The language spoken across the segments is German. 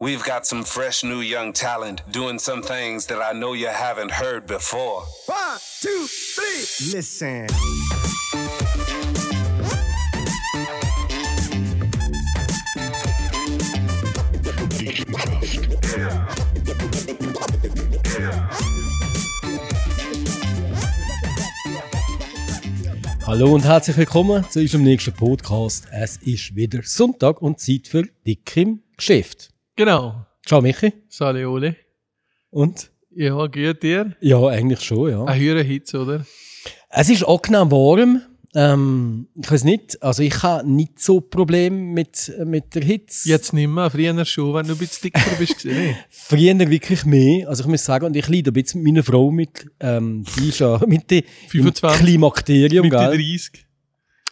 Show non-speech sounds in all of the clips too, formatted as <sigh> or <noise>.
We've got some fresh new young talent doing some things that I know you haven't heard before. One, two, three. Listen. Hallo und herzlich willkommen zu unserem nächsten Podcast. Es ist wieder Sonntag und Zeit für Dick im Geschäft. Genau. Ciao Michi. Sali Ole. Und? Ja, geht dir? Ja, eigentlich schon, ja. Ein höherer Hitze, oder? Es ist angenehm warm. Ähm, ich weiß nicht, also ich habe nicht so Probleme mit, mit der Hitze. Jetzt nicht mehr, früher schon, wenn du ein bisschen dicker bist. <laughs> Früher wirklich mehr. Also ich muss sagen, und ich leide ein bisschen mit meiner Frau mit, ähm, die ist ja mit dem 25. Klimakterium, Mit gell? den 30.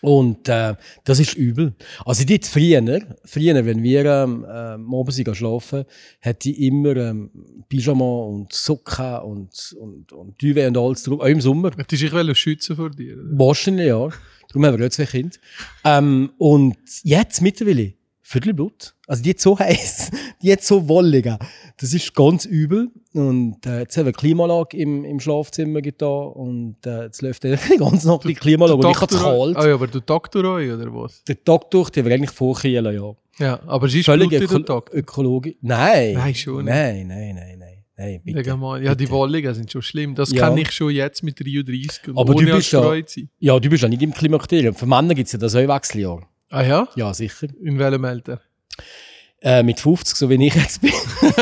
Und äh, das ist übel. Also die früher, früher, wenn wir ähm, äh, sind schlafen, hatte ich immer ähm, Pyjama und Socken und, und, und Duvet und alles drauf, auch im Sommer. Du dich ich schützen vor dir. oder? Wahrscheinlich, ja. Darum haben wir auch zwei Kinder. Ähm, und jetzt mittlerweile, Viertelblut. Also die hat so <laughs> heiß, die hat so wollig. Das ist ganz übel. Und äh, jetzt haben wir eine Klimaanlage im, im Schlafzimmer getan und äh, jetzt läuft <laughs> die ganze Nacht die Klimaanlage und ich habe es kalt. Ah ja, aber du Doktor auch, oder was? Der Tag durch, die wir eigentlich vorkühlen, ja. Ja, aber es ist Völlig öko ökologisch. Nein. Nein, schon nicht. Nein, nein, nein, nein. nein bitte. Mal. Ja, die bitte. Wolligen sind schon schlimm. Das Ja. kann ich schon jetzt mit 33 und Aber du ohne bist als ja- sein. Ja, du bist ja nicht im Klimakterium. Für Männer gibt es ja das auch Wechseljahr. Ah ja? Ja, sicher. In welchem Alter? Äh, mit 50, so wie ich jetzt bin. <laughs>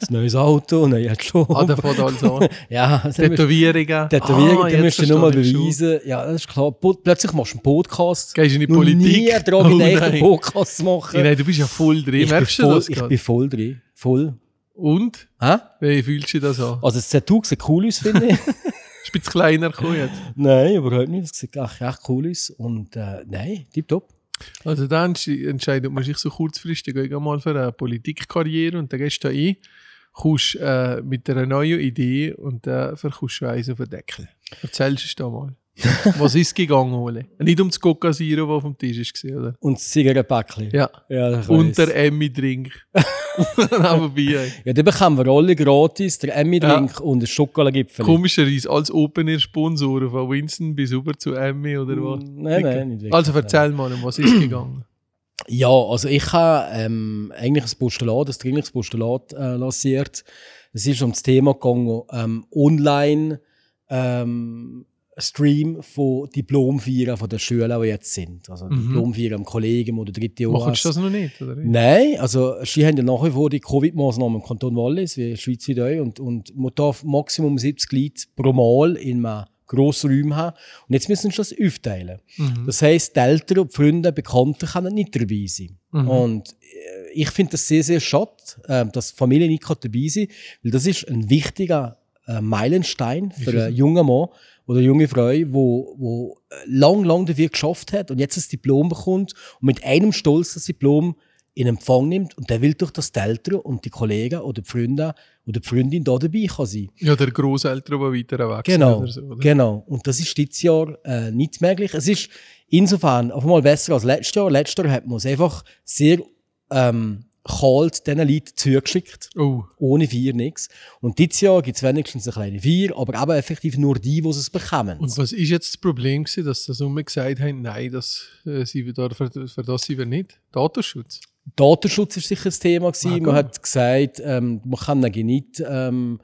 das neues Auto, neue Job. Ah, der alles <laughs> an. ja, das musst- Tätowierungen. Tätowierung, ah, da musst du nur mal beweisen. Ja, das ist klar. Plötzlich machst du einen Podcast. Gehst in die Politik. nie daran Oh, gedacht, einen. Podcast zu machen. Nein, du bist ja voll drin. ich, bin Merkst du voll, das ich gerade? bin voll drin. Voll. Und? Hä? Wie fühlst du das an? Also das Tattoo sieht cool aus, finde ich. <laughs> Ist ein bisschen kleiner gekommen jetzt. nein, überhaupt nicht. Das sieht echt, echt cool aus. Und äh, nein, tipptopp. Also dann entsche- entscheidet man sich so kurzfristig mal für eine Politikkarriere und dann gehst du da ein, kommst äh, mit einer neuen Idee und dann verkaufst du eins auf den Deckel. Erzählst du es da mal. <laughs> Was ist gegangen, Ole? Nicht um das Coca Zero, das auf dem Tisch war, oder? Und das Zigarettenpäckchen. Ja. Ja, Und der Emmy-Drink. <laughs> Nebenbei. Ja, dann bekommen wir alle gratis, der Emmy-Drink und ein Schokolagipfel. Komischerweise als Open-Air-Sponsoren von Winston bis über zu Emmy oder was? Nein, nein, nicht wirklich. Also erzähl mal, was ist gegangen? <clears throat> Ja, also ich habe ähm, eigentlich ein Postulat, ein dringliches Postulat äh, lanciert. Es ist um das Thema gegangen, ähm, online ähm, Stream von Diplomfeiern von den Schülern, die jetzt sind. Also Mhm. Diplomfeiern am Kollegium oder dritte Machst OS. du das noch nicht, oder? Nein, also sie haben ja nach wie vor die Covid-Maßnahmen im Kanton Wallis, wie Schweizweit auch, und, und man darf Maximum 70 Leute pro Mal in einem grossen Raum haben. Und jetzt müssen sie das aufteilen. Mhm. Das heisst, die Eltern, und die Freunde, Bekannte können nicht dabei sein. Mhm. Und äh, ich finde das sehr, sehr schade, äh, dass die Familie nicht dabei sein kann, weil das ist ein wichtiger äh, Meilenstein für einen jungen Mann oder junge Frau, wo, wo äh, lang, lang dafür geschafft hat und jetzt das Diplom bekommt und mit einem Stolz das Diplom in Empfang nimmt und der will durch das die Eltern und die Kollegen oder die Freunde oder die Freundin da dabei kann sein. Ja, der Großeltern, die weiter weg Genau, oder so, oder? genau. Und das ist dieses Jahr äh, nicht möglich. Es ist insofern auf einmal besser als letztes Jahr. Letztes Jahr hat man es einfach sehr ähm, kalt diesen Leuten zugeschickt. Oh, Ohne Vier nichts. Und dieses Jahr gibt es wenigstens eine kleine Vier, aber eben effektiv nur die, die es bekommen. und was ist jetzt das Problem gewesen, dass das immer gesagt haben, nein, das, äh, sie da, für, für das sind wir nicht? Datenschutz? Datenschutz ist sicher ein Thema gewesen. Ah, man hat gesagt, ähm, man kann nicht ähm,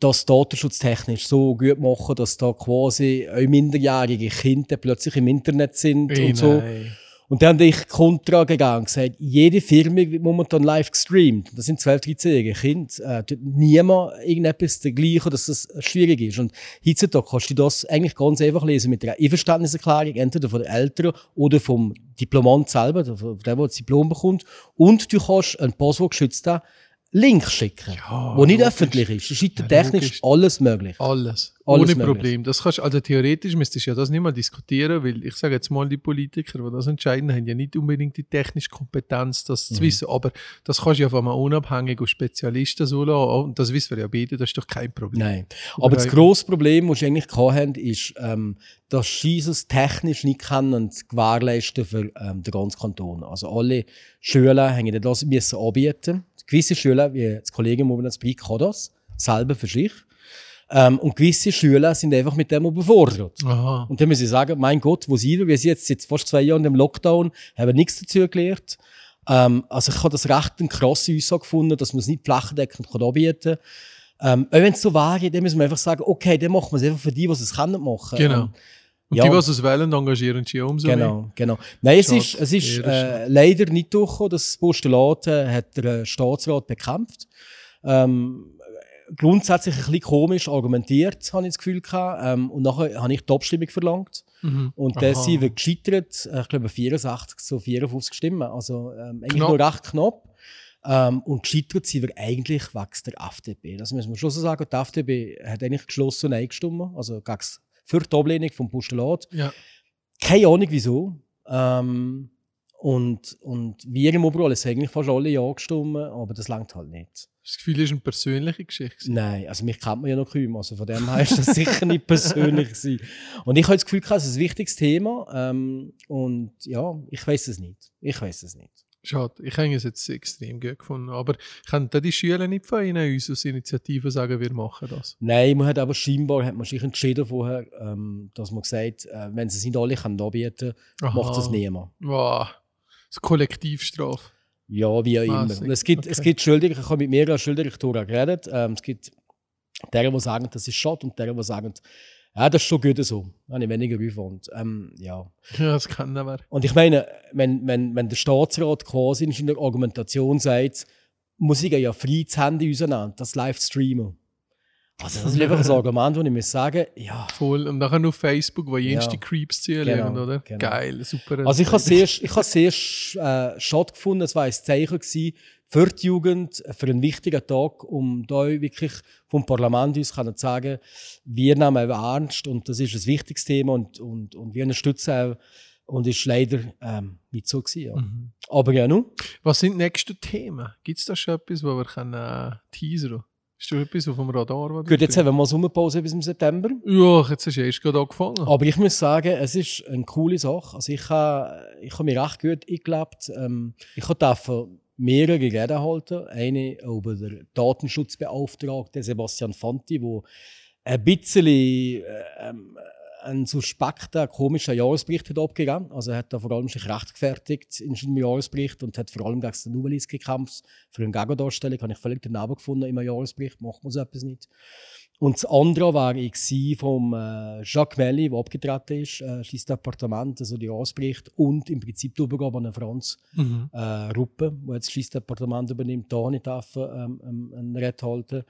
das datenschutztechnisch so gut machen, dass da quasi auch minderjährige Kinder plötzlich im Internet sind Ey, und so. nein. Und dann habe ich kontra gegangen und gesagt, jede Firma wird momentan live gestreamt. Das sind 12, 13-jährige Kinder. Äh, niemand irgendetwas dergleichen, dass das schwierig ist. Und heutzutage kannst du das eigentlich ganz einfach lesen mit einer Einverständniserklärung, entweder von den Eltern oder vom Diplomant selber, der, der das Diplom bekommt. Und du kannst einen passwortgeschützten Link schicken, Ja, der nicht logisch. öffentlich ist. Ist Ja, technisch logisch. alles möglich. Alles. Alles Ohne möglich. Problem. Das kannst, also theoretisch müsstest du ja das nicht mal diskutieren, weil ich sage jetzt mal, die Politiker, die das entscheiden, haben ja nicht unbedingt die technische Kompetenz, das Mhm. zu wissen. Aber das kannst du ja von einem unabhängigen Spezialisten so lassen. Und das wissen wir ja beide, das ist doch kein Problem. Nein. Aber das grosse Problem, das sie eigentlich haben, ist, ähm, dass es technisch nicht können gewährleisten für ähm, den ganzen Kanton. Also alle Schulen haben das müssen anbieten. Gewisse Schüler, wie das Kollege das Brick kann das, selber für sich. Ähm, und gewisse Schüler sind einfach mit dem überfordert. Aha. Und dann müssen sie sagen, mein Gott, wo sind wir? Wir sind jetzt seit fast zwei Jahren im Lockdown, haben nichts dazu gelernt. Ähm, also ich habe das recht eine krasse Aussage gefunden, dass man es nicht flächendeckend kann anbieten kann. Ähm, auch wenn es so wäre, dann müssen wir einfach sagen, okay, dann machen wir es einfach für die, die es können machen. Genau. Und ja. die, die es wählen, engagieren sich auch umso mehr. Genau, genau. Nein, es Schade, ist, es ist äh, leider nicht durchgekommen. Das Postulat äh, hat der äh, Staatsrat bekämpft. Ähm, grundsätzlich ein bisschen komisch argumentiert, habe ich das Gefühl gehabt. Ähm, und nachher habe ich die Abstimmung verlangt. Mhm. Und der sind wir gescheitert, äh, ich glaube 64 zu 54 Stimmen. Also ähm, eigentlich Knapp. nur recht knapp. Ähm, und gescheitert sind wir eigentlich wegen der FDP. Das müssen wir schon so sagen. Die FDP hat eigentlich geschlossen Nein gestimmt. Also gegen das- für die Ablehnung vom Postulat. Ja. Keine Ahnung wieso. Ähm, und, und wir im Oberall haben eigentlich fast alle Ja gestimmt, aber das langt halt nicht. Das Gefühl ist eine persönliche Geschichte. Nein, also mich kennt man ja noch kaum. Also von dem her ist das sicher nicht persönlich gewesen. Und ich habe das Gefühl, es ist ein wichtiges Thema. Ähm, und ja, ich weiß es nicht. Ich weiß es nicht. Schade. Ich habe es jetzt extrem gut gefunden. Aber können die Schüler nicht von Ihnen uns aus Initiativen sagen, wir machen das? Nein, man hat aber scheinbar hat man sich entschieden vorher, ähm, dass man gesagt äh, wenn sie es nicht alle können anbieten können, macht das niemand. Wow. Das Kollektivstrafe. Ja, wie auch immer. Und es gibt, es okay. gibt Schuldiger, ich habe mit mehreren Schuldirektoren geredet. Ähm, es gibt deren, die sagen, das ist schade und deren, die sagen, ja, das ist schon gut so. Da habe ich weniger Aufwand. Ähm, ja. Ja, das kennen wir. Und ich meine, wenn, wenn, wenn der Staatsrat quasi in der Argumentation sagt, Musik ja frei das Handy auseinander, das live streamen. Also das ist einfach ein Argument, wo ich muss sagen, ja. Voll. Und nachher auf Facebook, wo jenste Ja. Creeps zulegen, Genau, oder? genau. Geil, super. Also ich habe sehr, ich habe sehr äh, schade gefunden, es war ein Zeichen gewesen für die Jugend, für einen wichtigen Tag, um da wirklich vom Parlament uns können sagen, wir nehmen ernst und das ist ein wichtiges Thema und, und, und wir unterstützen auch und ist leider ähm, nicht so gewesen. Ja. Mhm. Aber ja, nun. Was sind die nächsten Themen? Gibt es da schon etwas, wo wir können, äh, teasern Ist da etwas auf dem Radar? Gut, du- jetzt haben wir mal Sommerpause bis im September. Ja, jetzt hast du erst gerade angefangen. Aber ich muss sagen, es ist eine coole Sache. Also ich habe ich habe mich recht gut eingelebt. Ähm, ich durfte mehrere Reden halten. Eine über den Datenschutzbeauftragten Sebastian Fanti, wo ein bisschen äh, ähm, einen suspekten, komischen Jahresbericht hat abgegeben. Also er hat da vor allem sich rechtfertigt in seinem Jahresbericht und hat vor allem gegen den Nuvelis gekämpft. Für eine Gegendarstellung habe ich völlig daneben gefunden im Jahresbericht. Macht man so etwas nicht. Und das andere war ich vom äh, Jacques Melli, der abgetreten ist, äh, schliess Departement, also die Jahresbericht und im Prinzip die Übergabe an den Franz Mhm. äh, Ruppe, der jetzt schliess Departement übernimmt, da nicht dürfen, ähm, ähm, einen Red halten.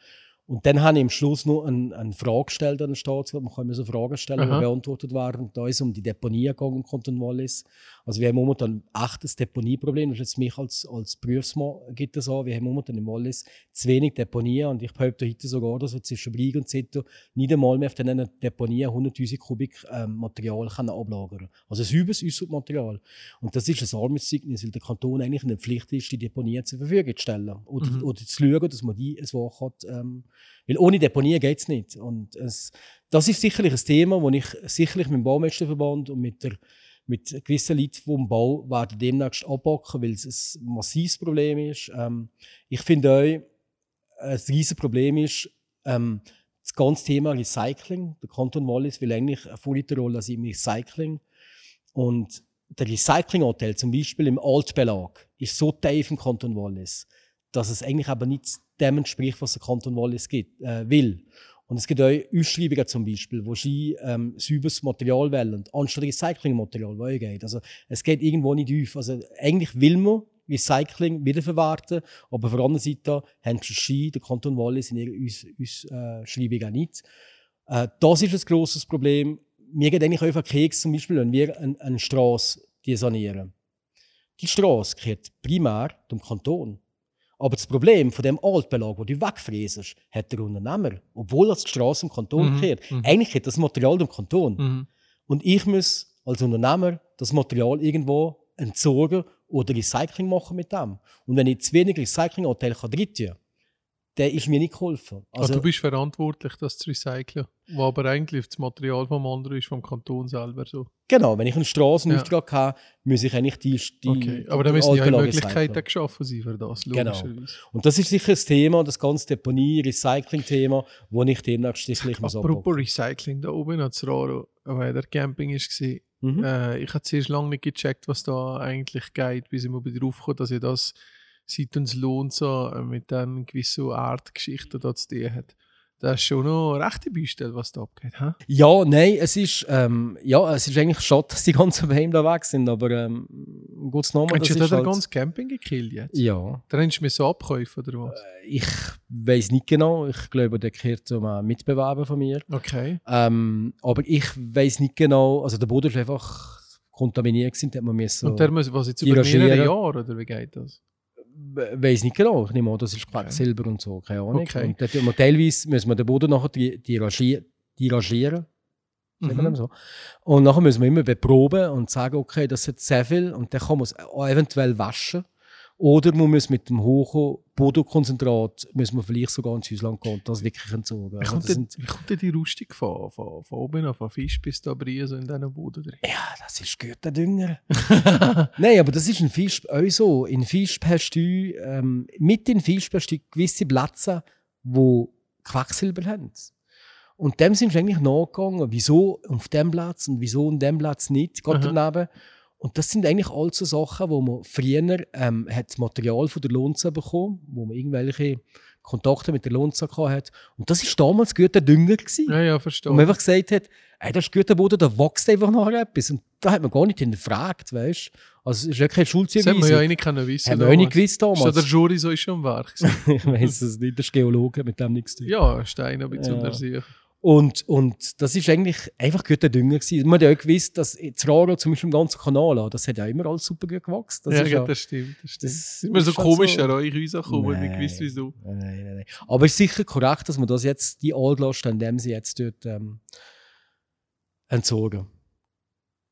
Und dann habe ich am Schluss noch eine, eine Frage gestellt an den Staatsrat. Man kann immer so Fragen stellen, die beantwortet werden. Da ist es um die Deponie gegangen im Kanton Wallis. Also wir haben momentan ein echtes Deponieproblem. Das ist jetzt mich als, als Berufsmann gibt das an. Wir haben momentan im Wallis zu wenig Deponien. Und ich behaupte heute sogar, dass wir zwischen Brig und Zito nicht einmal mehr auf diesen Deponien 100'000 Kubik ähm, Material können ablagern können. Also sauberes Material. Und das ist ein Armutszeugnis, weil der Kanton eigentlich in der Pflicht ist, die Deponien zur Verfügung zu stellen. Oder, Mhm. oder zu schauen, dass man die ein Wach hat. Ähm, weil ohne Deponie geht es nicht. Und es, das ist sicherlich ein Thema, das ich sicherlich mit dem Baumeisterverband und mit, der, mit gewissen Leuten vom Bau werden demnächst abpacken, weil es ein massives Problem ist. Ähm, ich finde auch, ein riesiges Problem ist, ähm, das ganze Thema Recycling. Der Kanton Wallis will eigentlich eine Vorreiterrolle also im Recycling. Und der Recyclinganteil zum Beispiel im Altbelag ist so tief im Kanton Wallis, dass es eigentlich aber nicht dem entspricht, was der Kanton Wallis gibt, äh, will. Und es gibt auch Ausschreibungen zum Beispiel, wo sie ähm, sauberes Material wählen, anstatt Recyclingmaterial, auch geht. Also es geht irgendwo nicht auf. Also eigentlich will man Recycling wiederverwerten, aber auf der anderen Seite haben die Ski, der Kanton Wallis in ihrer Ausschreibung auch nicht. Äh, das ist ein grosses Problem. Mir geht eigentlich einfach Keks zum Beispiel, wenn wir eine, eine Straße sanieren. Die Straße gehört primär dem Kanton. Aber das Problem von dem Altbelag, wo du wegfräsest, hat der Unternehmer, obwohl das die Straße im Kanton Mhm, gehört. mhm. Eigentlich hat das Material dem Kanton. Mhm. Und ich muss als Unternehmer das Material irgendwo entsorgen oder Recycling machen mit dem. Und wenn ich zu wenig Recyclinganteil kann drin dann ist mir nicht geholfen. Also, Also, du bist verantwortlich, das zu recyceln. Wo aber eigentlich das Material vom anderen ist vom Kanton selber so. Genau, wenn ich einen Strassenauftrag habe, muss ich eigentlich die, die Okay. Aber da die müssen ja Altbelag Möglichkeiten geschaffen sein für das, Genau. Und das ist sicher das Thema, das ganze Deponie-Recycling-Thema, wo ich demnächst sicherlich muss Apropos abpacken. Recycling, da oben hat Raro, weil der Camping war, Mhm. äh, ich habe zuerst lange nicht gecheckt, was da eigentlich geht, bis ich mal wieder draufgekommen dass ja das seit uns lohnt, so äh, mit einer gewissen Art Geschichte da zu tun hat. Das ist schon noch eine rechte Baustelle, was da abgeht. Hä? Ja, nein, es ist, ähm, ja, es ist eigentlich schade, dass die ganzen Weim da weg sind, aber ähm, gut nochmal, Hast das du da ist den halt, ganzen Camping gekillt jetzt? Ja, Dann hast du mir so abkäufen oder was? ich weiß nicht genau, ich glaube, der gehört zu einem Mitbewerber von mir, Okay. ähm, aber ich weiß nicht genau, also der Boden ist einfach kontaminiert gewesen, da hat man müssen, Und der muss was jetzt über mehrere. Jahre oder wie geht das? Weiß nicht genau, ich nehme an, das ist Quecksilber und so, keine Ahnung. Okay. Und tun wir teilweise müssen wir den Boden nachher wir Mhm. so. Und nachher müssen wir immer beproben und sagen, okay, das ist sehr viel und dann kann man es eventuell waschen. Oder man muss mit dem hohen Bodenkonzentrat müssen wir vielleicht sogar ins Häusland gehen und das wirklich entsorgen. Wie Also kommt, denn, wie kommt denn die Rustik von, von, von oben an, von Fisch bis da Brie so in diesen Boden drin? ja, das ist guter Dünger. <laughs> Nein, aber das ist ein Fisch, auch so. In Fisch hast du, ähm, mit den Fisch hast du gewisse Plätze, wo Quecksilber haben. Und dem sind wir eigentlich nachgegangen, wieso auf dem Platz und wieso an dem Platz nicht, gerade Aha. daneben. Und das sind eigentlich all so Sachen, wo man früher ähm, hat Material von der Lonza bekommen, wo man irgendwelche Kontakte mit der Lonza gehabt hat. Und das ist damals guter Dünger gewesen. Ja, ja, verstehe. Und man einfach gesagt hat, ey, das ist guter Boden, da wächst einfach nachher etwas. Und da hat man gar nicht hinterfragt, weißt du? Also es ist ja keine das hätte man ja nicht können wissen. Haben wir auch nicht damals. gewusst Ist da der damals. Jury so schon am <laughs> Werk? ich weiss es nicht, das ist Geologe, mit dem nichts zu tun. ja, Stein ein bisschen Ja. untersuchen. Und, und das ist eigentlich einfach guter Dünger gewesen. Man hat ja auch gewusst, dass das Raro zum Beispiel im ganzen Kanal, das hat ja immer alles super gut gewachsen. Das ja, ist ja, das stimmt. Das, stimmt. das ist immer so halt komisch so- an euch rausgekommen, nicht gewusst wieso. Nein, nein, nein. Aber es ist sicher korrekt, dass man das jetzt, die Altlast, indem sie jetzt dort ähm, entsorgen.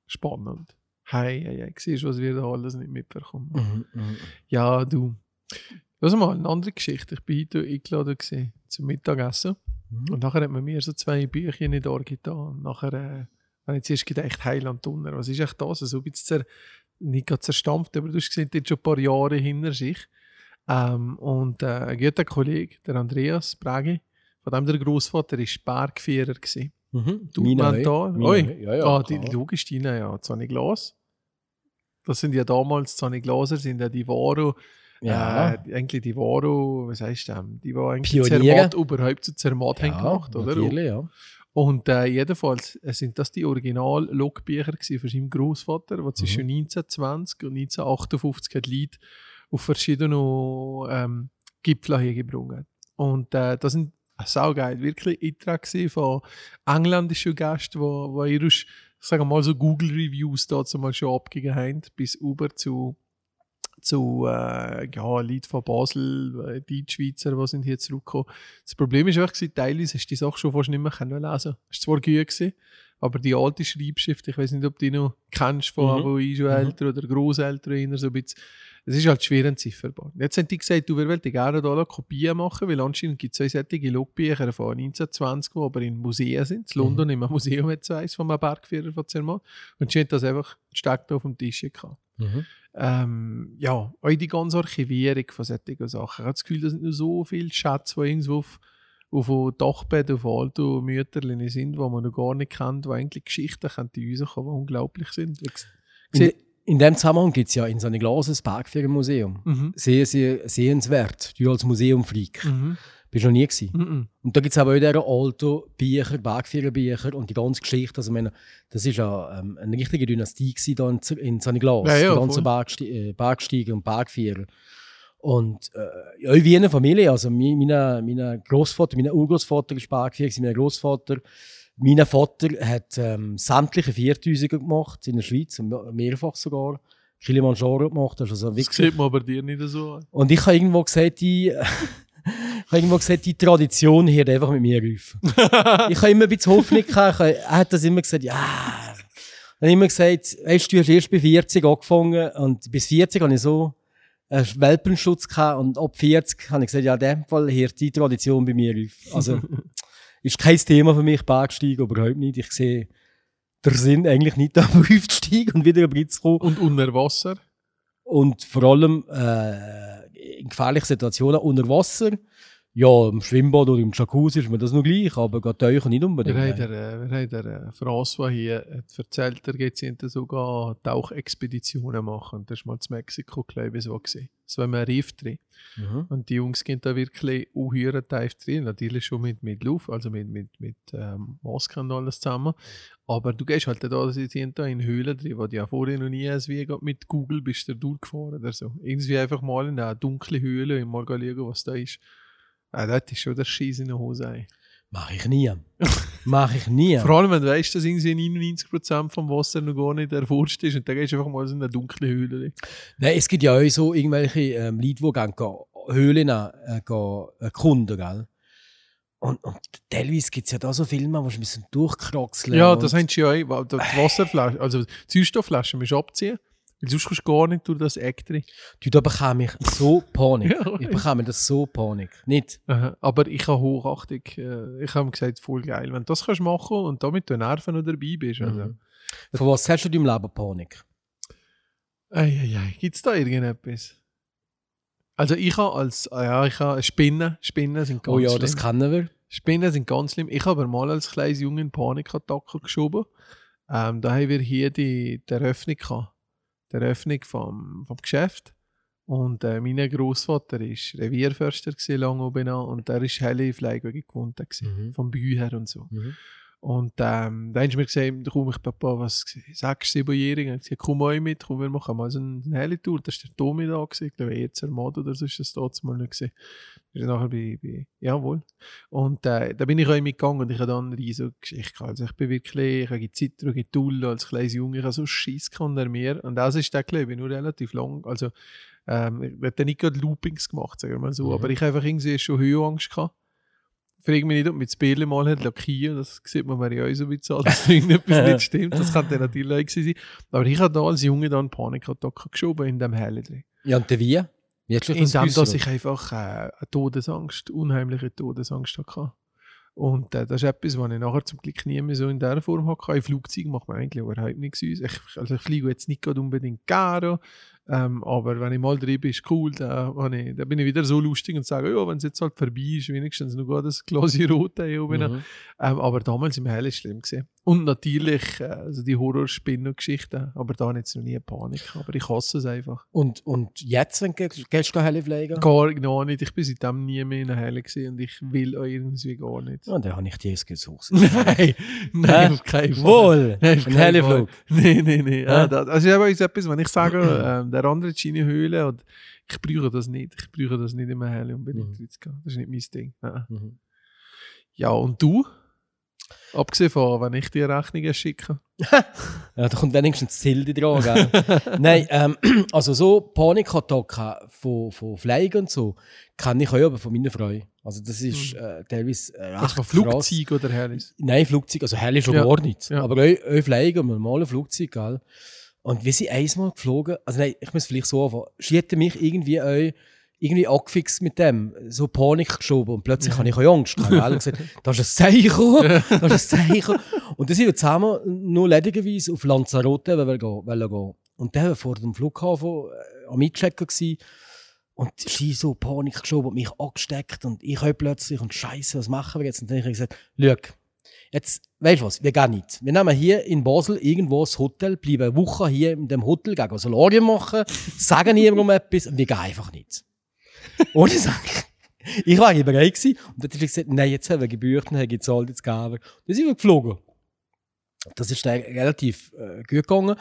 Spannend. Hey, hey, hey, siehst du, was wir da alles nicht mitbekommen. Mhm, mhm. Ja, du. Lass mal, eine andere Geschichte. Ich bin heute eingeladen gewesen, zum Mittagessen. Mhm. Und nachher hat man mir so zwei Bücher in die Ohr getan. Und nachher äh, habe ich zuerst gedacht, Heiland Donner, was ist echt das? So ein bisschen zer, nicht gerade zerstampft, aber du hast gesehen, jetzt schon ein paar Jahre hinter sich. Ähm, und äh, ein guter Kollege, der Andreas Bragi, von dem der Großvater ist Bergführer gewesen. Mhm. Du, Mina, Mentor? Mina, Oi. Ja, ja, ah, die, die ja, Glas. Das sind ja damals, Zani Glaser sind ja die Varo, Ja. äh, eigentlich die Varo, was heißt das, die war eigentlich. Zermatt überhaupt zu Zermatt haben ja, gemacht, oder? Natürlich, ja. Und äh, jedenfalls äh, sind das die Original-Logbücher von seinem Großvater, der zwischen 1920 und 1958 hat Lied auf verschiedene ähm, Gipfel hergebracht hat. Und äh, das sind saugeil, wirklich Eintrag von engländischen Gästen, wo, wo ihre, ich sage mal so Google-Reviews dazu mal schon abgegeben haben, bis über zu zu äh, ja, Lied von Basel, äh, Deutschschweizer, die sind hier zurückgekommen. Das Problem ist einfach, teilweise hast du die Sache schon fast nicht mehr können lesen. Es war zwar gut, gewesen, aber die alte Schreibschrift, ich weiß nicht, ob du die noch kennst von Mhm. mhm. schon Mhm. oder Großeltern, so ein bisschen. Es ist halt schwer entzifferbar. Jetzt haben die gesagt, du, wollten gerne da eine Kopie machen, weil anscheinend gibt es zwei solche Logbücher von 1920, die aber in Museen sind. In London im Museum hat es eins von einem Bergführer von Zermatt. Und sie haben das einfach steckt auf dem Tisch gehabt. Mhm. Ähm, ja, auch die ganze Archivierung von solchen Sachen. Ich habe das Gefühl, da sind nur so viele Schätze, die irgendwo auf, auf dem Dachbett, auf alten Mütterchen sind, die man noch gar nicht kennt, die eigentlich Geschichten könnten rauskommen, die unglaublich sind. In, in dem Zusammenhang gibt es ja in so einem Glases Bergführermuseum. Mhm. Sehr, sehr sehenswert. Du als Museumfreak. Mhm. Bist du noch nie gewesen. Mhm. Und da gibt es aber auch diese alten Bücher, Bergführerbücher und die ganze Geschichte. Also, ich meine, das war ja ähm, eine richtige Dynastie da in, in St. Glas. Ja, ja, die ganzen voll. Bergsti äh, Bergsteiger und Bergführer. Und äh, ja, wie eine Familie. Also, mein, meine, meine Großvater, mein Urgroßvater war Bergführer, mein Großvater. Mein Vater hat ähm, sämtliche 4000er gemacht in der Schweiz, mehrfach sogar. Kilimanjaro gemacht. Also, so Das wirklich sieht man aber dir nicht so und ich habe irgendwo gesagt, die, <laughs> ich habe irgendwo gesagt, die Tradition hört einfach mit mir auf. <laughs> ich habe immer ein bisschen Hoffnung gehabt. Ich habe- Er hat das immer gesagt, ja. Dann habe ich immer gesagt, weißt du, du hast erst bei 40 angefangen und bis 40 habe ich so einen Welpenschutz gehabt und ab 40 habe ich gesagt, ja, in dem Fall hört die Tradition bei mir auf. Also, <laughs> Ist kein Thema für mich, Bergsteigen, überhaupt nicht. Ich sehe der Sinn eigentlich nicht <laughs> am Aufstieg und wieder über zu kommen. Und unter Wasser? Und vor allem äh, in gefährlichen Situationen unter Wasser. Ja, im Schwimmbad oder im Jacuzzi ist mir das noch gleich, aber geht euch nicht unbedingt. Wir haben der, äh, wir haben der äh, François hier erzählt, er geht hinter sogar Tauchexpeditionen machen. Das war mal in Mexiko, glaube ich, so. Gewesen. So haben wir einen Riff drin. Mhm. Und die Jungs gehen da wirklich unheuer tief drin. Natürlich schon mit, mit Luft, also mit, mit, mit ähm, Masken und alles zusammen. Aber du gehst halt da, sie sind da in Höhlen drin, wo du ja vorher noch nie wie mit Google bist du durchgefahren oder so. Irgendwie einfach mal in eine dunkle Höhle und mal schauen, was da ist. Ah, das ist schon der Scheiß in der Hose. ey. Mach ich nie. Mach ich nie. <laughs> Vor allem, wenn du weißt, dass irgendwie 99% vom Wasser noch gar nicht erforscht ist und dann gehst du einfach mal so in eine dunkle Höhle. Nein, es gibt ja auch so irgendwelche ähm, Leute, die gehen, gehen Höhlen äh, gehen, erkunden, gell? Und, und teilweise gibt es ja da so Filme, wo du ein bisschen durchkraxeln Ja, das haben sie ja auch. Die Wasserflasche, also die Sauerstoffflasche musst du abziehen, weil sonst kommst du gar nicht durch das Eck drin. Du, da bekomme ich so Panik. <laughs> Ja, ich bekomme das so Panik. Nicht? Aha. Aber ich habe Hochachtung. äh, Ich habe gesagt, voll geil. Wenn du das kannst machen und damit du Nerven noch dabei bist. Also. Mhm. Von was hast du in deinem Leben Panik? Eieiei, gibt es da irgendetwas? Also ich habe als, ah ja, ich habe Spinnen, Spinnen sind ganz Oh ja, schlimm. das kennen wir. Spinnen sind ganz schlimm. Ich habe mal als kleines Junge Panikattacke geschoben. Ähm, da haben wir hier die, die Eröffnung gehabt. Die Eröffnung vom, vom Geschäft. Und äh, mein Großvater war Revierförster lange oben an, und der ist helle Fleischwege gewohnt gewesen, Mhm. vom Büh her und so. Mhm. Und ähm, dann hast du mir gesagt, da komme ich Papa, was, sechs, siebenjährig, und ich gesagt, komm mal mit, komm, wir machen mal so eine, eine helle Tour. Da war der Tomi da, gewesen, ich glaube, jetzt Mod oder so ist das dort mal nicht gesehen. Ist er nachher bei, bei jawohl. Und äh, da bin ich auch mitgegangen und ich habe dann eine riesige Geschichte gehabt. Also ich bin wirklich, ich habe Zittro, Getulle als kleines Junge, ich habe so gehabt an mir. Und das ist der, ich, nur relativ lang, also ähm, ich habe dann nicht gerade Loopings gemacht, sagen wir mal so, Mhm. aber ich habe einfach irgendwie schon Höhenangst gehabt. Frag mich nicht, ob mit das Bärli mal hat lackiert, das sieht man ja auch so ein bisschen dass irgendetwas nicht <laughs> stimmt, das kann dann natürlich auch sein. Aber ich habe da als Junge dann Panikattacke geschoben in dem Helle drin. Ja, und der wie? Wie hast du In das dem, dass ich einfach äh, eine Todesangst, unheimliche Todesangst hatte. Und äh, das ist etwas, was ich nachher zum Glück nie mehr so in dieser Form hatte. Im Flugzeug macht man eigentlich überhaupt nichts aus. Ich, also ich fliege jetzt nicht unbedingt gerne, ähm, aber wenn ich mal drin bin, ist cool. Da, habe ich, da bin ich wieder so lustig und sage, ja, wenn es jetzt halt vorbei ist, wenigstens noch das Glas Rot hier oben. Mhm. Ähm, aber damals im Hell ist es schlimm gewesen. Und natürlich äh, also die Horrorspinnen-Geschichten, aber da habe ich jetzt noch nie Panik. Aber ich hasse es einfach. Und, und jetzt, wenn du gehst, Helle pflegen? Gar gar nicht. Ich bin seitdem nie mehr in der Helle gesehen und ich will auch irgendwie gar nicht. Ja, dann habe ich dir jetzt gesucht. <laughs> Nein, nein, auf keinen Fall. Wohl! Nein, auf Ein keinen. Fall. Nein, nein, nein. Ja, Hä? das, also ist aber etwas, wenn ich sage, <clears throat> ähm, der andere Schienenhöhle, und ich brauche das nicht. Ich brauche das nicht in der Helle unbedingt Mhm. reinzugehen. Das ist nicht mein Ding. Ja. Mhm. ja, und du? Abgesehen von, wenn ich dir Rechnungen schicke. <laughs> Ja, da kommt wenigstens Zilde dran, gell? <laughs> Nein, ähm, <clears throat> also so Panikattacken von, von Fliegen und so kann ich auch aber von meiner Frau. Also das ist äh, teilweise äh, recht Also von. Flugzeug oder Hellis? Nein, Flugzeug, also hell ist schon Ja, gar nichts. ja. Aber auch, auch Fliegen, ein normales Flugzeug, gell? Und wir sind einmal geflogen, also nein, ich muss vielleicht so anfangen, sie hätte mich irgendwie auch irgendwie angefixt mit dem, so Panik geschoben und plötzlich habe ich auch Angst gell? Und gesagt, <laughs> das ist ein Zeichen, <laughs> das ist ein Zeichen. Und dann sind wir zusammen nur ledigerweise auf Lanzarote gehen, wollen gehen. Und der war vor dem Flughafen äh, am Einchecken gewesen. und sie so Panik geschoben und mich angesteckt und ich auch plötzlich und Scheiße, was machen wir jetzt? Und dann habe ich gesagt, schau, jetzt, weißt du was, wir gehen nicht. Wir nehmen hier in Basel irgendwo das Hotel, bleiben eine Woche hier in dem Hotel, gehen Solarium machen, <laughs> sagen niemandem etwas und wir gehen einfach nicht. Ohne Sache. Ich war hier bereit gewesen und dann hat er gesagt, nein, jetzt haben wir gebührt, haben gezahlt, jetzt gehen wir. Dann sind wir geflogen. Das ist dann relativ äh, gut gegangen.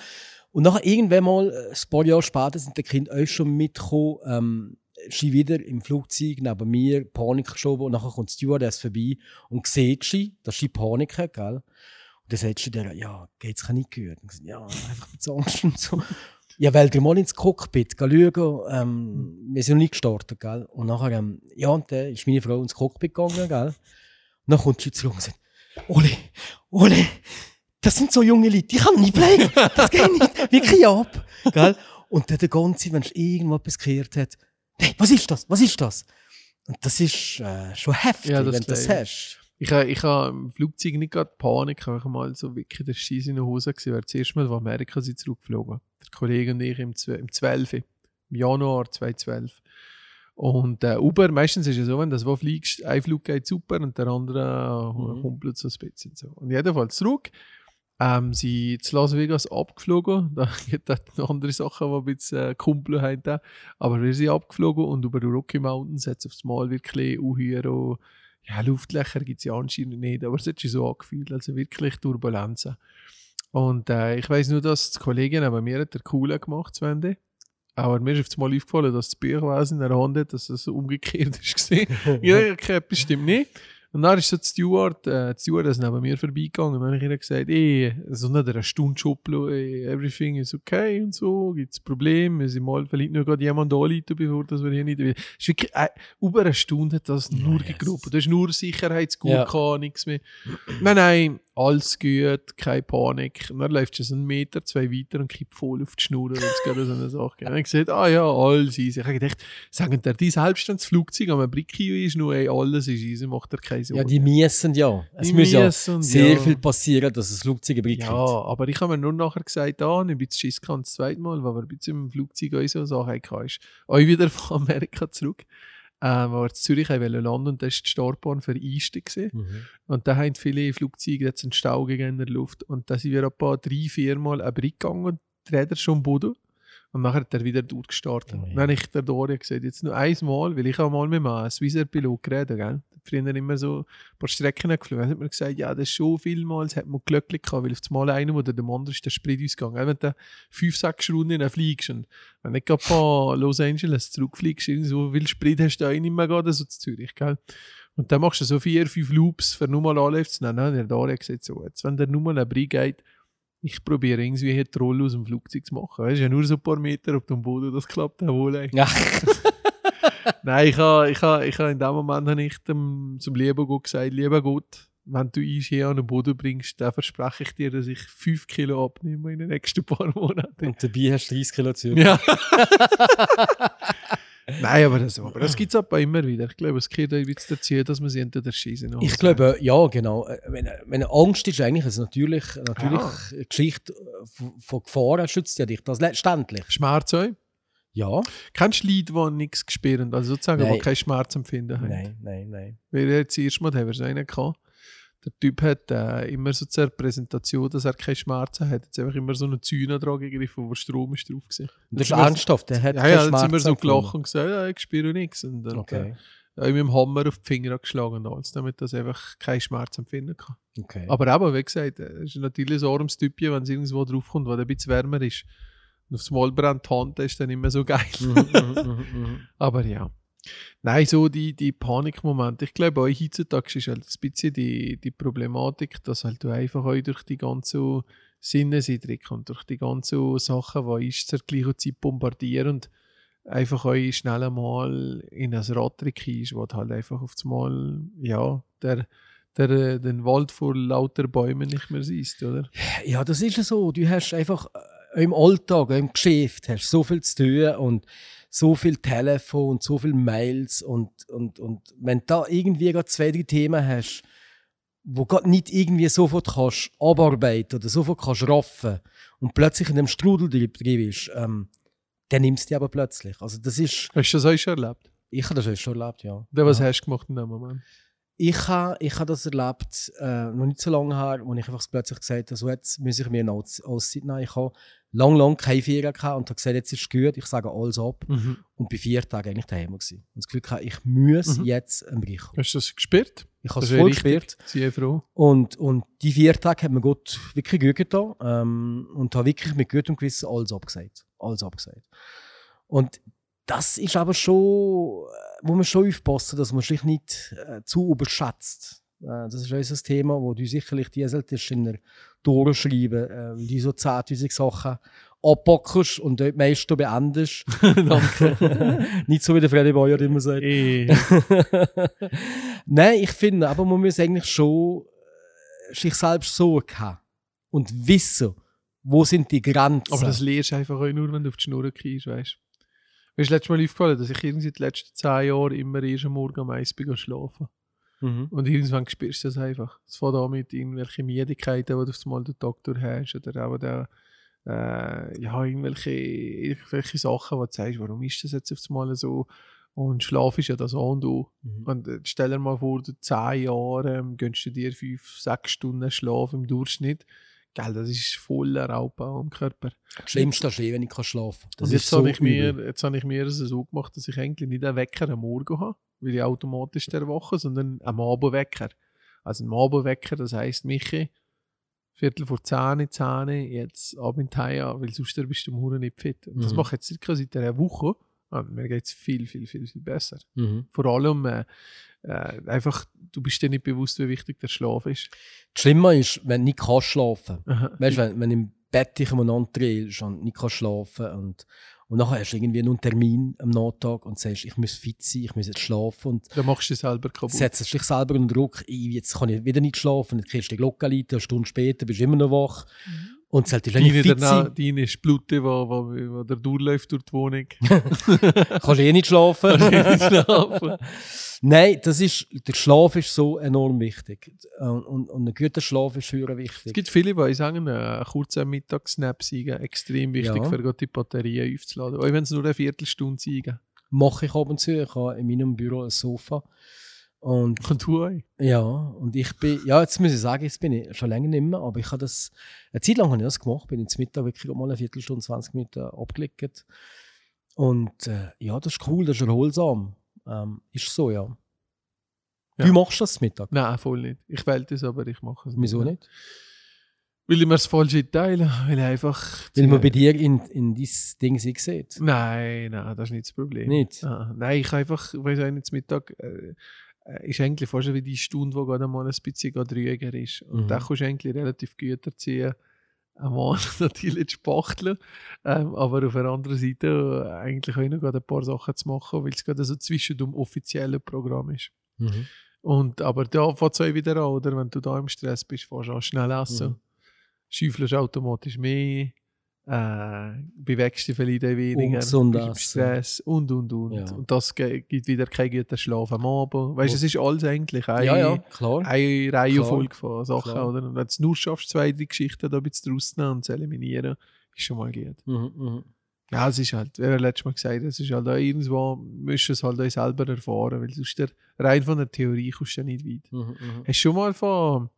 Und nachher irgendwann mal, äh, ein paar Jahre später, sind die Kinder auch schon mitgekommen, ähm, sie wieder im Flugzeug neben mir Panik geschoben und nachher kommt Stewardess vorbei und sieht sie, dass sie Panik hat, gell? Und dann sagt sie der, ja, geht's nicht gehört? Und so, ja, einfach mit Angst und so. Ja, weil du mal ins Cockpit schauen, ähm, wir sind noch nicht gestartet, gell? Und nachher, ähm, ja, und dann ist meine Frau ins Cockpit gegangen, gell? Und dann kommt sie zurück und sagt, Ole, Ole, das sind so junge Leute, ich kann nicht bleiben, das geht nicht, wir kriegen ab, gell? Und dann der ganze, wenn irgendwo etwas gehört hat, hey, was ist das, was ist das? Und das ist äh, schon heftig, Ja, das wenn du das ich. hast. Ich habe ich ha im Flugzeug nicht gerade Panik, ich habe mal so wirklich den Scheiß in der Hose gesehen, weil das erste Mal, wo Amerika sind zurückgeflogen. Der Kollege und ich im, im 12. im Januar 2012. Und äh, Uber, meistens ist es so, wenn das wo fliegst, ein Flug geht super und der andere äh, Mhm. humpelt so ein bisschen. So. Und jedenfalls zurück. Ähm, sie zu Las Vegas abgeflogen. <laughs> Da gibt es noch andere Sachen, die ein bisschen äh, Kumpel haben. da. Aber wir sind abgeflogen und über die Rocky Mountains hat es aufs Mal wirklich Uhyro. Ja, Luftlöcher gibt es ja anscheinend nicht, aber es hat sich so angefühlt. Also wirklich Turbulenzen. Und äh, ich weiß nur, dass die Kollegin bei mir hat der Coole gemacht, Svende. Aber mir ist auf einmal aufgefallen, dass das Bücherwesen in der Hand hat, dass es umgekehrt <laughs> ist. ja, okay, etwas stimmt nicht. Und dann ist so die Steward, äh, die Stewardess neben mir vorbeigegangen und dann habe ich ihr gesagt, ey, so nicht eine Stunde Schupplo, ey, everything is okay und so, gibt es Probleme, wir sind mal vielleicht nur gerade jemand anrufen, bevor das wir hier nicht... Es ist wirklich, äh, über eine Stunde hat das nur yes. gegruppen. Du hast nur Sicherheitsgut Ja. gehabt, nichts mehr. Nein, nein, alles gut, keine Panik. Und dann läuft es einen Meter, zwei weiter und kippt voll auf die Schnur, wenn es gerade so eine Sache. Und ich gesagt, ah ja, alles easy. Ich habe gedacht, sagen dir, dein Halbstandsflugzeug am Brickkio ist nur, ey, alles ist easy, macht er keine Sorgen. Ja, die miesen ja. Es Die muss ja sehr ja. viel passieren, dass das Flugzeug einen Blick Ja, aber ich habe mir nur nachher gesagt, ah, ich bin Schiss das zweite Mal, weil wir ein bisschen im Flugzeug auch so Sachen hatten. Auch wieder von Amerika zurück. Wo wir in Zürich haben wollen landen und da war die Startbahn für gewesen. Mhm. Und da haben viele Flugzeuge jetzt einen Stau gegeben in der Luft. Und da sind wir ein paar, drei, vier Mal einen Brick gegangen und die Räder schon am Boden. Und nachher hat er wieder durchgestartet. Oh ja. Dann habe ich der Doria gesagt, jetzt nur einmal, weil ich auch mal mit einem Swissair-Pilot geredet gell? Früher immer so ein paar Strecken geflogen. Dann hat mir gesagt, ja, das ist schon vielmals, hat man Glück gehabt, weil auf einmal einer oder dem anderen ist der Sprit ausgegangen. Wenn du fünf, sechs Runden dann fliegst und wenn du nicht gerade von Los Angeles zurückfliegst, so viel Sprit hast du auch nicht mehr gerade so zu Zürich, gell? Und dann machst du so vier, fünf Loops, für nur mal Anläufe zu nehmen. Und der Daria hat gesagt, so, jetzt, wenn der nur mal ein geht, ich probiere irgendwie hier die Rolle aus dem Flugzeug zu machen. Weißt du, ja nur so ein paar Meter auf dem Boden, das klappt auch wohl. Ja. <laughs> Nein, ich habe ich ha, ich ha in dem Moment ich dem, zum lieben Gott gesagt, lieber Gott, wenn du uns hier an den Boden bringst, dann verspreche ich dir, dass ich 5 Kilo abnehme in den nächsten paar Monaten. Und dabei hast du 30 Kilo zu. Ja. <laughs> Nein, aber das, aber das gibt es aber immer wieder. Ich glaube, es gehört ein bisschen dazu, dass man sie entweder schießen Ich glaube, ja, genau. Äh, Wenn, Angst ist, eigentlich ist es natürlich, natürlich eine Geschichte äh, von, Gefahren schützt ja dich das letztendlich. Schmerz auch. Ja. Kennst du Leute, die nichts spüren, also sozusagen, Nein. die keinen Schmerz empfinden haben? Nein, nein, nein. Weil jetzt das erste Mal haben wir so einen gehabt. Der Typ hat äh, immer so zur Präsentation, dass er keine Schmerzen hat. Jetzt einfach immer so eine Zäune dran gegriffen, wo Strom ist drauf war. Das ist ernsthaft, der hat Ja, keine ja, jetzt sind wir Schmerzen so gelacht und gesagt, ja, ich spüre nichts. Und dann Okay, äh, mit dem Hammer auf die Finger geschlagen und alles, damit er einfach keinen Schmerz empfinden kann. okay. Aber eben, wie gesagt, es ist natürlich ein armes Typchen, wenn es irgendwo draufkommt, wo ein bisschen wärmer ist. Und aufs Mal brennt die Hand, das ist dann immer so geil. Mhm, mhm, mhm. <laughs> Aber ja. Nein, so die, die Panikmomente. Ich glaube, auch heutzutage ist halt ein bisschen die, die Problematik, dass halt du einfach auch durch die ganzen Sinneseindrücke und durch die ganzen Sachen, die ich zur gleichen Zeit bombardieren und einfach auch schnell einmal in ein Radtrick ist, wo du halt einfach auf einmal, ja, der, der, äh, den Wald vor lauter Bäumen nicht mehr siehst, oder? Ja, das ist ja so. Du hast einfach äh, im Alltag, im Geschäft, hast so viel zu tun und so viel Telefon, so viel Mails und, und, und wenn du da irgendwie gerade zwei, drei Themen hast, wo gerade nicht irgendwie sofort kannst abarbeiten oder sofort kannst raffen und plötzlich in dem Strudel drin bist, ähm, dann nimmst du die aber plötzlich. Also das ist, Hast du das auch schon erlebt? ich habe das schon erlebt, ja. Was ja. hast du gemacht in dem Moment? Ich habe ich ha das erlebt, äh, noch nicht so lange her, wo ich einfach plötzlich gesagt habe, so jetzt muss ich mir eine Aus- Auszeit nehmen. Ich habe lang, lang keine Ferien gehabt und habe gesagt, jetzt ist es gut, ich sage alles ab. Und bei vier Tagen eigentlich daheim gewesen. Und das Gefühl gehabt, ich muss Mhm. jetzt einen Brich haben. Hast du das gespürt? Ich habe es voll gespürt. Sehr froh. Und, und die vier Tage hat mir Gott wirklich gut getan. Ähm, und habe wirklich mit gutem Gewissen alles abgesagt. Alles abgesagt. Und das ist aber schon, äh, wo man schon aufpassen, dass man sich nicht äh, zu überschätzt. Äh, das ist unser Thema, wo du sicherlich die solltest in der durchschreiben, äh, weil du so 10'000 Sachen abpackst und dort meist du beendest. <laughs> Danke. nicht so wie der Freddy Boyer immer sagt. Eh. <laughs> Nein, ich finde, aber man muss eigentlich schon äh, sich selbst Sorge haben und wissen, wo sind die Grenzen. Aber das lernst du einfach auch nur, wenn du auf die Schnur kriegst, weißt du. Mir ist letztes Mal aufgefallen, dass ich irgendwie die letzten zehn Jahre immer erst am Morgen am Eis bin schlafen. Mhm. Und irgendwann spürst du das einfach. Es fängt an mit irgendwelchen Müdigkeiten, die du auf einmal den Doktor hast. Oder auch der, äh, ja, irgendwelche, irgendwelche Sachen, wo du sagst, warum ist das jetzt auf einmal so? Und Schlaf ist ja das A und O. Mhm. Und äh, stell dir mal vor, du 10 Jahre ähm, gönnst du dir 5, 6 Stunden Schlaf im Durchschnitt. Gell, das ist voller Raubbau am Körper. Das Schlimmste ist eh, wenn ich kann schlafen kann. Jetzt so habe ich, mir, jetzt habe ich mir es so gemacht, dass ich eigentlich nicht einen Wecker am Morgen habe, weil ich automatisch erwache, sondern einen Abendwecker. Also ein Abendwecker, das heisst, Michi, Viertel vor 10, 10, jetzt ab in die Hause, weil sonst bist du morgen nicht fit. Und das Mhm. mache ich jetzt circa seit einer Woche. Und mir geht es viel, viel, viel, viel besser. Mhm. Vor allem äh, äh, einfach, du bist dir nicht bewusst, wie wichtig der Schlaf ist. Das Schlimme ist, wenn du nicht kannst schlafen Aha. Weißt du, wenn, wenn im Bett dich umeinander drehst und nicht kannst schlafen und, und nachher hast du irgendwie einen Termin am Nachtag und sagst, ich muss fit sein, ich muss jetzt schlafen und Dann machst du dich selber kaputt. setzt dich selber unter Druck, «Ey, jetzt kann ich wieder nicht schlafen, dann kriegst du die Glocke eine Stunde später bist du immer noch wach und solltest wenn Deine, danach, deine Splute, wo, wo, wo der durchläuft durch die Wohnung. <laughs> kannst du eh nicht schlafen. Nicht schlafen. <laughs> Nein, das ist, der Schlaf ist so enorm wichtig und, und, und ein guter Schlaf ist höher Es wichtig. gibt viele, die sagen, ein kurzer Mittagssnap sein extrem wichtig, Ja. für die Batterien aufzuladen. Auch wenn es nur eine Viertelstunde sein Mache ich ab und zu, ich habe in meinem Büro ein Sofa und Und <laughs> du auch. Ja, und ich bin, ja, jetzt muss ich sagen, jetzt bin ich schon länger nicht mehr, aber ich habe das, eine Zeit lang habe ich das gemacht, bin ins Mittag wirklich mal eine Viertelstunde, 20 Minuten abgelegt. Und äh, ja, das ist cool, das ist erholsam. Ähm, ist so, ja. Ja. Wie machst du das Mittag? Nein, voll nicht. Ich wähle das, aber ich mache es Wieso nicht? Weil ich mir das falsche teile. Weil ich einfach... Weil man bei dir in, in dein Ding sich sieht. Nein, nein, das ist nicht das Problem. Nicht? Ah, nein, ich einfach, weiß auch nicht, zum Mittag äh, ist eigentlich fast wie die Stunde, wo gerade mal ein bisschen ruhiger ist. Und Mhm. da kannst du eigentlich relativ gut erziehen. Einmal <laughs> natürlich zu spachteln, ähm, aber auf der anderen Seite äh, eigentlich auch noch gerade ein paar Sachen zu machen, weil es gerade so zwischen dem offiziellen Programm ist. Mhm. Und, aber da fängt es auch wieder an, oder? Wenn du da im Stress bist, fährst du an schnell essen, Mhm. schäufelst automatisch mehr, äh, vielleicht auch weniger, Ungesund. Stress und, und, und. Ja. Und das gibt wieder keinen guten Schlaf am Abend. Weißt du, es ist alles eigentlich eine, Ja, ja, klar. eine Reihenfolge von Sachen, Klar. oder? Und wenn du es nur schaffst, zwei, drei Geschichten da ein bisschen rauszunehmen und zu eliminieren, ist schon mal gut. Mhm, mhm. Ja, es ist halt, wie wir letztes Mal gesagt haben, es ist halt auch irgendwo, musst du es halt auch selber erfahren, weil sonst der, rein von der Theorie kommst du ja nicht weit. Mhm, mhm. Hast du schon mal von,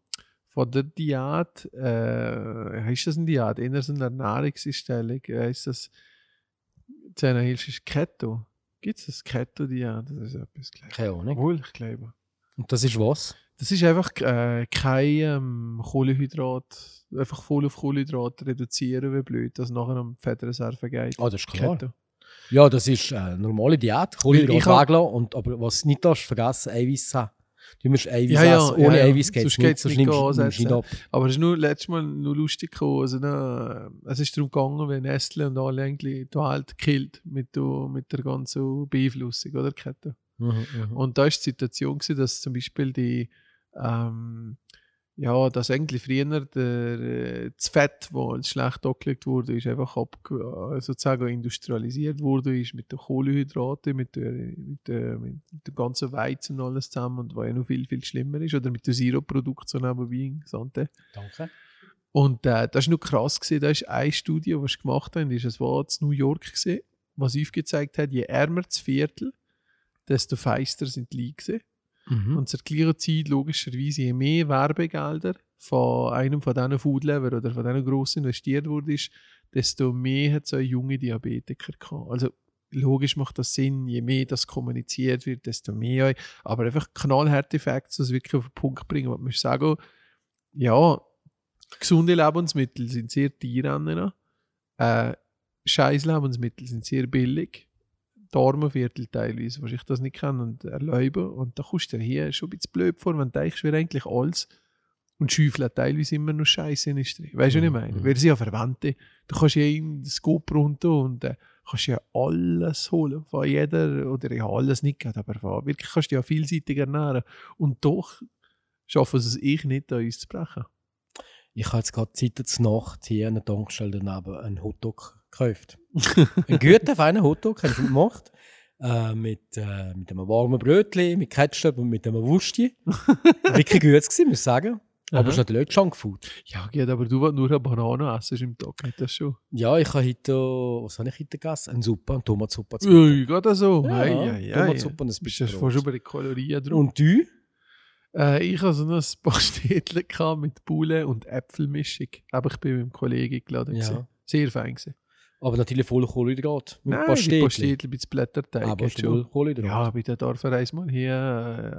von der Diät, äh, heißt das eine Diät, eher so eine Ernährungseinstellung, äh, ist das, zu einer Hilfe ist Keto. Gibt es das Keto-Diät? Das ist etwas gleich. Keine Ahnung. Wohl, ich glaube. Und das ist was? Das ist einfach äh, kein ähm, Kohlenhydrat, einfach voll auf Kohlenhydrat reduzieren, wie blöd, dass nachher am Fettreserve geht. Ah, das ist klar. Keto. Ja, das ist eine normale Diät. Ich Kohlenhydrat hab- weglassen. Und, aber was du nicht darfst, vergessen, Eiweiß haben. Du musst Eiweiß Ja, ja, essen. Ohne ja. Eiweiß geht es nicht. Sonst nicht nimmst nicht ab. Aber es ist nur letztes Mal nur lustig gekommen. Also, ne, es ist darum gegangen, wenn Nestle und alle eigentlich die Welt killt mit, der- mit der ganzen Beeinflussung, oder Kette. Mhm, mhm. Und da war die Situation, gewesen, dass zum Beispiel die, ähm, ja, dass eigentlich früher der, äh, das Fett, das als schlecht angelegt wurde, ist einfach ab, äh, sozusagen industrialisiert wurde, ist mit den Kohlenhydraten, mit, der, mit, der, mit dem ganzen Weizen und alles zusammen und was ja noch viel, viel schlimmer ist, oder mit den Zero-Produkten so nebenbei, Sante. Danke. Und äh, das war noch krass. Gewesen. Da ist eine Studie, die sie gemacht haben, ist, es war in New York, gewesen, was aufgezeigt hat, je ärmer das Viertel, desto feister sind die Leute. Mhm. Und zur gleichen Zeit, logischerweise, je mehr Werbegelder von einem von diesen Foodlever oder von diesen grossen investiert wurde, desto mehr hat es auch junge Diabetiker gehabt. Also logisch macht das Sinn, je mehr das kommuniziert wird, desto mehr. Aber einfach knallharte Facts, das wirklich auf den Punkt bringen. Man muss sagen, ja, gesunde Lebensmittel sind sehr teuer. Äh, Scheiß Lebensmittel sind sehr billig. Die Armenviertel teilweise, was ich das nicht kann und erlauben. Und da kommst du dir hier schon ein bisschen blöd vor, wenn du denkst, wir eigentlich alles und schäufeln teilweise immer noch Scheiße in Weißt du, was ich meine? Mhm. Wir sind ja Verwandte. Du kannst ja in das Scope runter und äh, kannst ja alles holen. Von jeder, oder ja, alles nicht, gerade, aber von, wirklich kannst du ja vielseitig ernähren. Und doch schaffen sie es ich nicht, an uns zu brechen. Ich habe jetzt gerade Zeit zur Nacht hier an der Tankstelle daneben einen Hotdog gekauft. einen guten, feinen Hotdog, haben sie gemacht. Äh, mit, äh, mit einem warmen Brötchen, mit Ketchup und mit einem Wurstchen. Wirklich gut gewesen, muss ich sagen. Aber Aha. es ist natürlich Junkfood. Ja, geht, aber du, willst nur eine Banane essen im Tag, nicht das schon? Ja, ich habe heute, was habe ich heute gegessen? Eine Suppe, eine Tomatsuppe. Ui, geht das so? Ja, ei, ei. Tomatsuppe und ein bisschen Brot. fast schon bei den Kalorien drum? Und du? Äh, ich hatte so noch ein <laughs> gehabt mit Bulle und Äpfelmischung. Aber ich bin mit einem Kollegen geladen. Ja. gewesen. Sehr fein gewesen. Aber natürlich voll Kohlenhydrat. Mit Nein, die Pastetli. Pastettle mit Blätterteig. Aber geht voll Kohlenhydrat. Ja, bei der Dorfer einmal hier,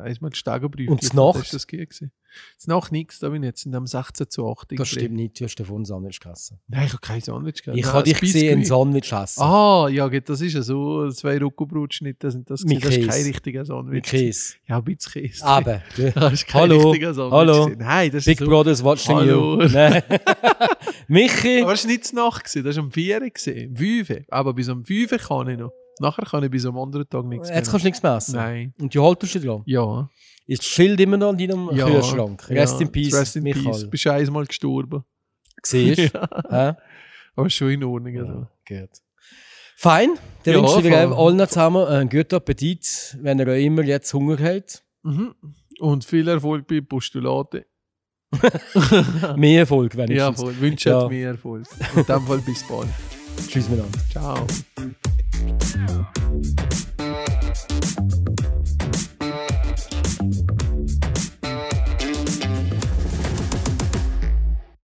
äh, einmal die Stegenbrüche. Und? Das das gewesen. Das Nacht nichts, da bin ich jetzt sind am 16 zu 8. Das stimmt nicht, du hast davon Sandwich gegessen. Nein, ich habe kein Sandwich gegessen. Ich habe dich gesehen, ein. Sandwich essen. Ah, ja, das ist ja so. Zwei Rocco-Brotschnitte sind das. Mit. Das ist kein richtiger Sandwich. mit Käse. Ja, ein bisschen Käse. Aber, <laughs> Das ist kein Hallo, richtiger Sandwich. hallo. Nein, das ist Big so. Brothers watching Hallo. you. <laughs> Nein. <laughs> Michi, Aber es war nicht Nacht, das war am 4 Uhr, um 5 Uhr. Aber bis um 5 Uhr kann ich noch. Nachher kann ich bis am anderen Tag nichts jetzt kannst du nichts mehr essen. Nein. Und du haltest dich dran. Ja. Ist das Schild immer noch an deinem ja. Kühlschrank? Rest ja. in Peace, Rest in Michael. Peace. Bist du einmal gestorben. Siehst du? <laughs> Ja. Aber schon in Ordnung. Also. Gut. Fein. Dann Ja, wünsche ich dir allen zusammen einen guten Appetit, wenn ihr immer jetzt Hunger habt. Mhm. Und viel Erfolg bei Postulaten. <laughs> Mehr Erfolg, wenn ich Ja. Wünsche Ja. mir Erfolg. In dem Fall bis bald. Tschüss miteinander. Ciao. Yeah.